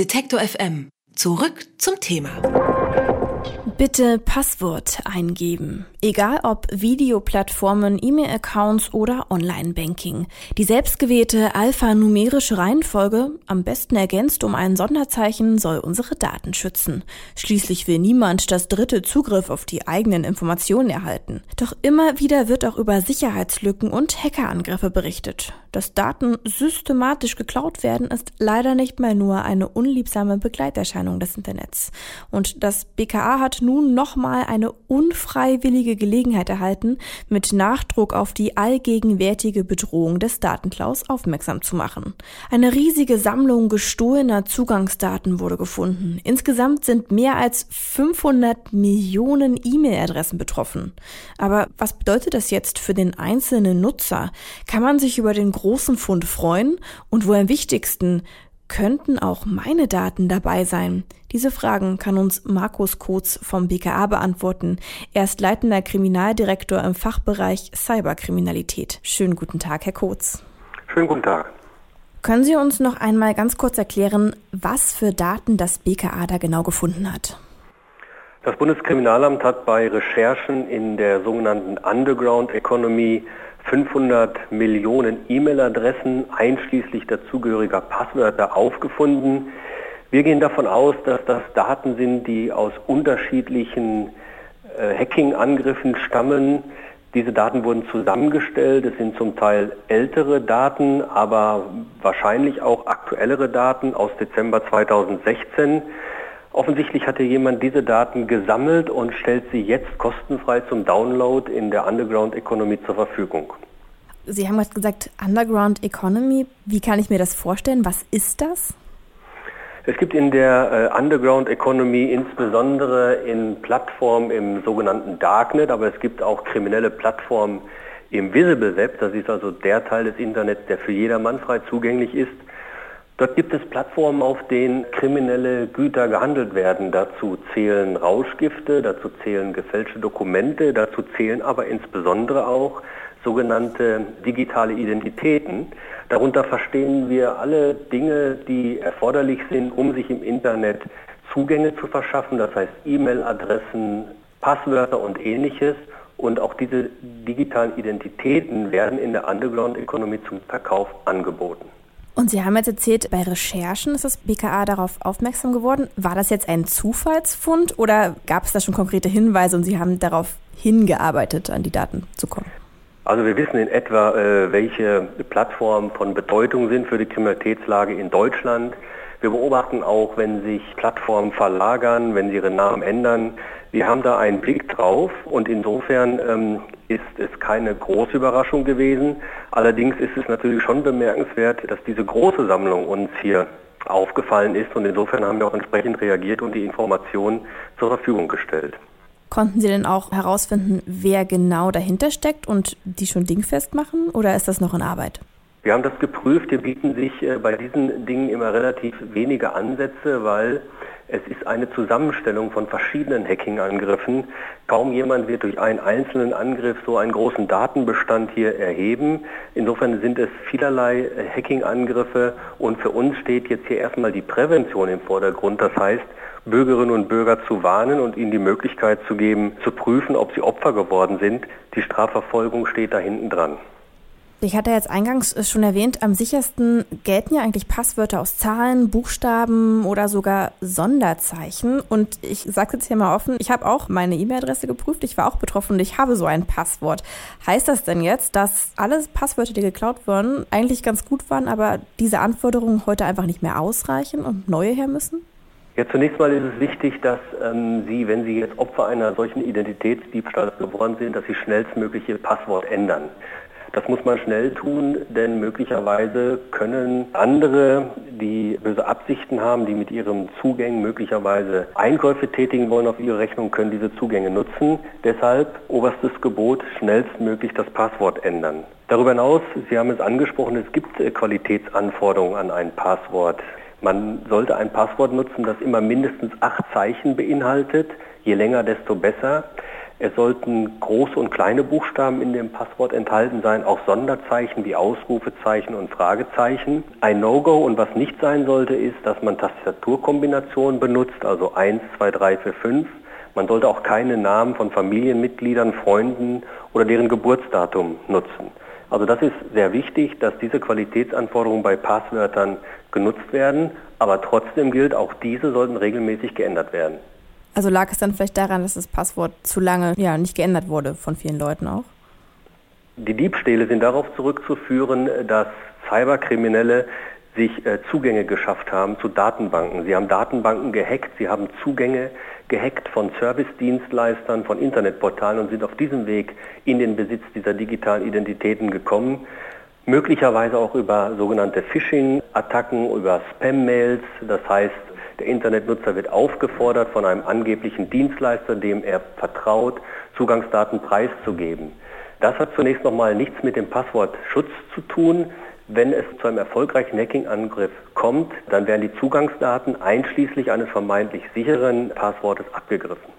Detektor FM. Zurück zum Thema. Bitte Passwort eingeben. Egal ob Videoplattformen, E-Mail-Accounts oder Online-Banking. Die selbstgewählte alphanumerische Reihenfolge, am besten ergänzt um ein Sonderzeichen, soll unsere Daten schützen. Schließlich will niemand, dass Dritte Zugriff auf die eigenen Informationen erhalten. Doch immer wieder wird auch über Sicherheitslücken und Hackerangriffe berichtet. Dass Daten systematisch geklaut werden, ist leider nicht mal nur eine unliebsame Begleiterscheinung des Internets. Und das BKA hat nun nochmal eine unfreiwillige Gelegenheit erhalten, mit Nachdruck auf die allgegenwärtige Bedrohung des Datenklaus aufmerksam zu machen. Eine riesige Sammlung gestohlener Zugangsdaten wurde gefunden. Insgesamt sind mehr als 500 Millionen E-Mail-Adressen betroffen. Aber was bedeutet das jetzt für den einzelnen Nutzer? Kann man sich über den großen Fund freuen? Und wo am wichtigsten, Könnten auch meine Daten dabei sein? Diese Fragen kann uns Markus Kotz vom BKA beantworten. Er ist leitender Kriminaldirektor im Fachbereich Cyberkriminalität. Schönen guten Tag, Herr Kotz. Schönen guten Tag. Können Sie uns noch einmal ganz kurz erklären, was für Daten das BKA da genau gefunden hat? Das Bundeskriminalamt hat bei Recherchen in der sogenannten Underground Economy 500 Millionen E-Mail-Adressen einschließlich dazugehöriger Passwörter aufgefunden. Wir gehen davon aus, dass das Daten sind, die aus unterschiedlichen äh, Hacking-Angriffen stammen. Diese Daten wurden zusammengestellt. Es sind zum Teil ältere Daten, aber wahrscheinlich auch aktuellere Daten aus Dezember 2016. Offensichtlich hatte jemand diese Daten gesammelt und stellt sie jetzt kostenfrei zum Download in der Underground Economy zur Verfügung. Sie haben gerade gesagt, Underground Economy. Wie kann ich mir das vorstellen? Was ist das? Es gibt in der äh, Underground Economy insbesondere in Plattformen im sogenannten Darknet, aber es gibt auch kriminelle Plattformen im Visible Web. Das ist also der Teil des Internets, der für jedermann frei zugänglich ist. Dort gibt es Plattformen, auf denen kriminelle Güter gehandelt werden. Dazu zählen Rauschgifte, dazu zählen gefälschte Dokumente, dazu zählen aber insbesondere auch sogenannte digitale Identitäten. Darunter verstehen wir alle Dinge, die erforderlich sind, um sich im Internet Zugänge zu verschaffen, das heißt E-Mail-Adressen, Passwörter und ähnliches. Und auch diese digitalen Identitäten werden in der Underground Economy zum Verkauf angeboten. Und Sie haben jetzt erzählt, bei Recherchen ist das BKA darauf aufmerksam geworden. War das jetzt ein Zufallsfund oder gab es da schon konkrete Hinweise und Sie haben darauf hingearbeitet, an die Daten zu kommen? Also wir wissen in etwa, äh, welche Plattformen von Bedeutung sind für die Kriminalitätslage in Deutschland. Wir beobachten auch, wenn sich Plattformen verlagern, wenn sie ihren Namen ändern. Wir haben da einen Blick drauf und insofern ähm, ist es keine große Überraschung gewesen. Allerdings ist es natürlich schon bemerkenswert, dass diese große Sammlung uns hier aufgefallen ist und insofern haben wir auch entsprechend reagiert und die Informationen zur Verfügung gestellt. Konnten Sie denn auch herausfinden, wer genau dahinter steckt und die schon dingfest machen oder ist das noch in Arbeit? Wir haben das geprüft. Hier bieten sich äh, bei diesen Dingen immer relativ wenige Ansätze, weil es ist eine Zusammenstellung von verschiedenen Hacking-Angriffen. Kaum jemand wird durch einen einzelnen Angriff so einen großen Datenbestand hier erheben. Insofern sind es vielerlei äh, Hacking-Angriffe und für uns steht jetzt hier erstmal die Prävention im Vordergrund. Das heißt, Bürgerinnen und Bürger zu warnen und ihnen die Möglichkeit zu geben, zu prüfen, ob sie Opfer geworden sind. Die Strafverfolgung steht da hinten dran. Ich hatte jetzt eingangs schon erwähnt, am sichersten gelten ja eigentlich Passwörter aus Zahlen, Buchstaben oder sogar Sonderzeichen. Und ich sage jetzt hier mal offen, ich habe auch meine E-Mail-Adresse geprüft, ich war auch betroffen und ich habe so ein Passwort. Heißt das denn jetzt, dass alle Passwörter, die geklaut wurden, eigentlich ganz gut waren, aber diese Anforderungen heute einfach nicht mehr ausreichen und neue her müssen? Ja, zunächst mal ist es wichtig, dass ähm, Sie, wenn Sie jetzt Opfer einer solchen Identitätsdiebstahls geworden sind, dass Sie schnellstmöglich Ihr Passwort ändern. Das muss man schnell tun, denn möglicherweise können andere, die böse Absichten haben, die mit ihren Zugängen möglicherweise Einkäufe tätigen wollen auf ihre Rechnung, können diese Zugänge nutzen. Deshalb oberstes Gebot, schnellstmöglich das Passwort ändern. Darüber hinaus, Sie haben es angesprochen, es gibt äh, Qualitätsanforderungen an ein Passwort. Man sollte ein Passwort nutzen, das immer mindestens acht Zeichen beinhaltet. Je länger, desto besser. Es sollten große und kleine Buchstaben in dem Passwort enthalten sein, auch Sonderzeichen wie Ausrufezeichen und Fragezeichen. Ein No-Go und was nicht sein sollte, ist, dass man Tastaturkombinationen benutzt, also 1, 2, 3, 4, 5. Man sollte auch keine Namen von Familienmitgliedern, Freunden oder deren Geburtsdatum nutzen. Also das ist sehr wichtig, dass diese Qualitätsanforderungen bei Passwörtern genutzt werden, aber trotzdem gilt, auch diese sollten regelmäßig geändert werden. Also lag es dann vielleicht daran, dass das Passwort zu lange ja, nicht geändert wurde von vielen Leuten auch? Die Diebstähle sind darauf zurückzuführen, dass Cyberkriminelle sich äh, Zugänge geschafft haben zu Datenbanken. Sie haben Datenbanken gehackt, sie haben Zugänge gehackt von Servicedienstleistern, von Internetportalen und sind auf diesem Weg in den Besitz dieser digitalen Identitäten gekommen. Möglicherweise auch über sogenannte Phishing-Attacken, über Spam-Mails. Das heißt, der Internetnutzer wird aufgefordert, von einem angeblichen Dienstleister, dem er vertraut, Zugangsdaten preiszugeben. Das hat zunächst einmal nichts mit dem Passwortschutz zu tun. Wenn es zu einem erfolgreichen Hacking-Angriff kommt, dann werden die Zugangsdaten einschließlich eines vermeintlich sicheren Passwortes abgegriffen.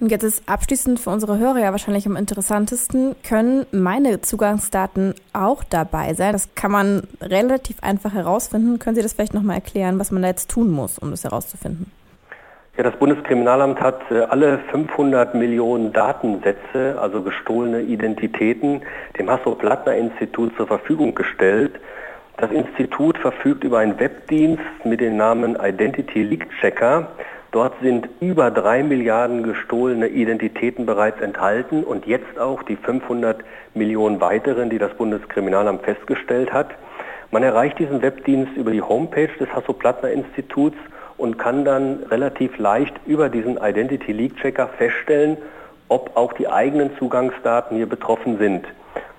Und jetzt ist abschließend für unsere Hörer ja wahrscheinlich am interessantesten, können meine Zugangsdaten auch dabei sein? Das kann man relativ einfach herausfinden. Können Sie das vielleicht nochmal erklären, was man da jetzt tun muss, um das herauszufinden? Ja, das Bundeskriminalamt hat äh, alle 500 Millionen Datensätze, also gestohlene Identitäten, dem Hasso-Plattner-Institut zur Verfügung gestellt. Das Institut verfügt über einen Webdienst mit dem Namen Identity Leak Checker. Dort sind über drei Milliarden gestohlene Identitäten bereits enthalten und jetzt auch die 500 Millionen weiteren, die das Bundeskriminalamt festgestellt hat. Man erreicht diesen Webdienst über die Homepage des Hasso-Plattner-Instituts und kann dann relativ leicht über diesen Identity Leak Checker feststellen, ob auch die eigenen Zugangsdaten hier betroffen sind.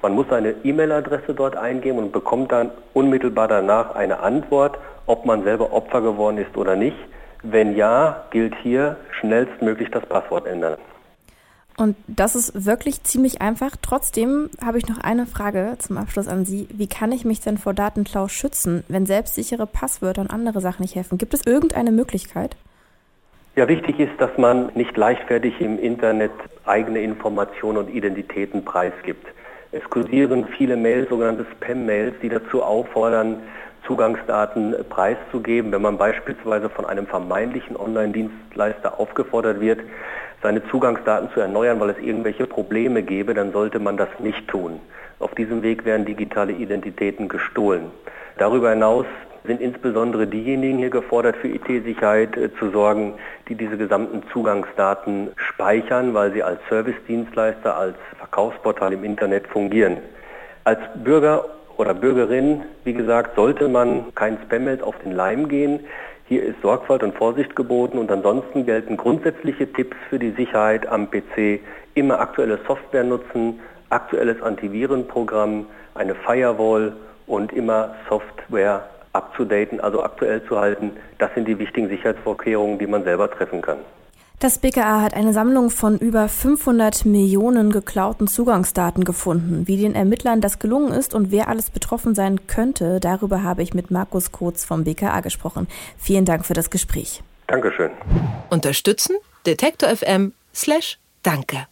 Man muss seine E-Mail-Adresse dort eingeben und bekommt dann unmittelbar danach eine Antwort, ob man selber Opfer geworden ist oder nicht. Wenn ja, gilt hier schnellstmöglich das Passwort ändern. Und das ist wirklich ziemlich einfach. Trotzdem habe ich noch eine Frage zum Abschluss an Sie. Wie kann ich mich denn vor Datenklau schützen, wenn selbstsichere Passwörter und andere Sachen nicht helfen? Gibt es irgendeine Möglichkeit? Ja, wichtig ist, dass man nicht leichtfertig im Internet eigene Informationen und Identitäten preisgibt. Es kursieren viele Mails, sogenannte Spam-Mails, die dazu auffordern, Zugangsdaten preiszugeben. Wenn man beispielsweise von einem vermeintlichen Online-Dienstleister aufgefordert wird, seine Zugangsdaten zu erneuern, weil es irgendwelche Probleme gäbe, dann sollte man das nicht tun. Auf diesem Weg werden digitale Identitäten gestohlen. Darüber hinaus sind insbesondere diejenigen hier gefordert, für IT-Sicherheit äh, zu sorgen, die diese gesamten Zugangsdaten speichern, weil sie als Servicedienstleister, als Verkaufsportal im Internet fungieren. Als Bürger oder Bürgerin, wie gesagt, sollte man kein Spam-Mail auf den Leim gehen. Hier ist Sorgfalt und Vorsicht geboten und ansonsten gelten grundsätzliche Tipps für die Sicherheit am PC. Immer aktuelle Software nutzen, aktuelles Antivirenprogramm, eine Firewall und immer Software abzudaten, also aktuell zu halten. Das sind die wichtigen Sicherheitsvorkehrungen, die man selber treffen kann. Das BKA hat eine Sammlung von über 500 Millionen geklauten Zugangsdaten gefunden. Wie den Ermittlern das gelungen ist und wer alles betroffen sein könnte, darüber habe ich mit Markus Kurz vom BKA gesprochen. Vielen Dank für das Gespräch. Dankeschön. Unterstützen? Detektor FM slash Danke.